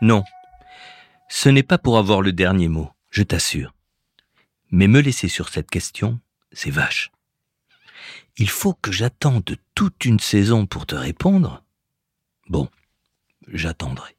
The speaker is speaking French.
Non, ce n'est pas pour avoir le dernier mot, je t'assure. Mais me laisser sur cette question, c'est vache. Il faut que j'attende toute une saison pour te répondre. Bon, j'attendrai.